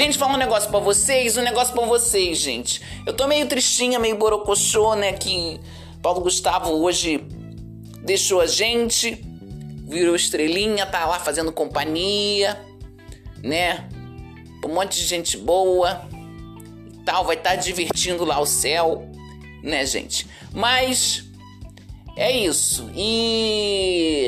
Gente, falar um negócio para vocês, um negócio para vocês, gente. Eu tô meio tristinha, meio borocochô, né, que Paulo Gustavo hoje deixou a gente, virou estrelinha, tá lá fazendo companhia, né? Um monte de gente boa e tal, vai estar tá divertindo lá o céu, né, gente? Mas é isso. E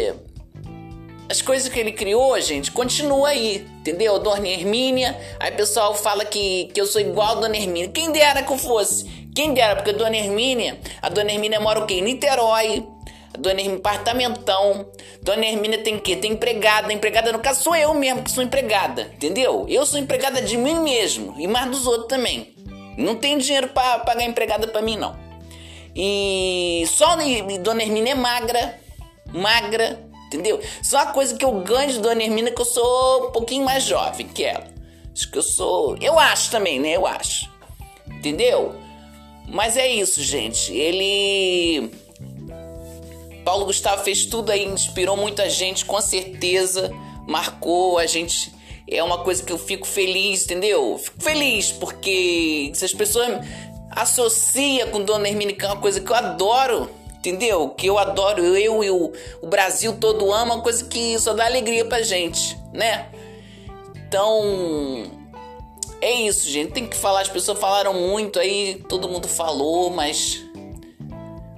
as coisas que ele criou, gente, continua aí, entendeu? Dona Hermínia, aí o pessoal fala que, que eu sou igual a Dona Hermínia. Quem dera que eu fosse? Quem dera, porque a Dona Hermínia, a Dona Hermínia mora o quê? Em Niterói. A Dona Hermínia, apartamentão. Dona Hermínia tem o quê? Tem empregada. Empregada, no caso, sou eu mesmo que sou empregada, entendeu? Eu sou empregada de mim mesmo e mais dos outros também. Não tem dinheiro para pagar empregada para mim, não. E só Dona Hermínia é magra, magra, entendeu? Só a coisa que eu ganho de Dona Hermina é que eu sou um pouquinho mais jovem que ela. Acho que eu sou. Eu acho também, né? Eu acho. Entendeu? Mas é isso, gente. Ele. Paulo Gustavo fez tudo aí, inspirou muita gente, com certeza. Marcou a gente. É uma coisa que eu fico feliz, entendeu? Fico feliz porque se as pessoas associam com Dona Hermina, que é uma coisa que eu adoro entendeu? Que eu adoro, eu e o, Brasil todo ama, coisa que só dá alegria pra gente, né? Então, é isso, gente. Tem que falar, as pessoas falaram muito aí, todo mundo falou, mas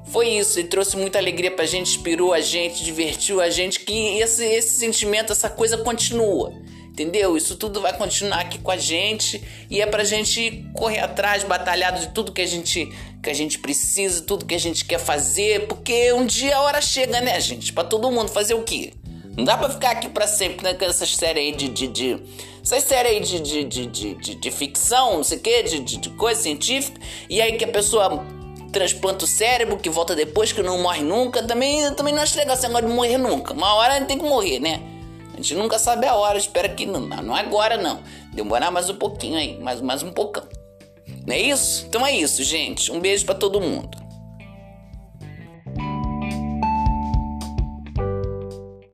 foi isso. Ele trouxe muita alegria pra gente, inspirou a gente, divertiu a gente. Que esse, esse sentimento, essa coisa continua. Entendeu? Isso tudo vai continuar aqui com a gente e é pra gente correr atrás, batalhar de tudo que a gente que a gente precisa, tudo que a gente quer fazer, porque um dia a hora chega, né, gente? Para todo mundo fazer o quê? Não dá pra ficar aqui pra sempre né, com essas séries aí de. de, de essas séries aí de, de, de, de, de, ficção, não sei o quê, de, de, de coisa científica, e aí que a pessoa transplanta o cérebro, que volta depois, que não morre nunca. Também, também não acho legal esse negócio de morrer nunca. Uma hora tem que morrer, né? A gente nunca sabe a hora, espera que não, não agora não. Demorar mais um pouquinho aí, mais, mais um poucão. Não é isso? Então é isso, gente. Um beijo para todo mundo.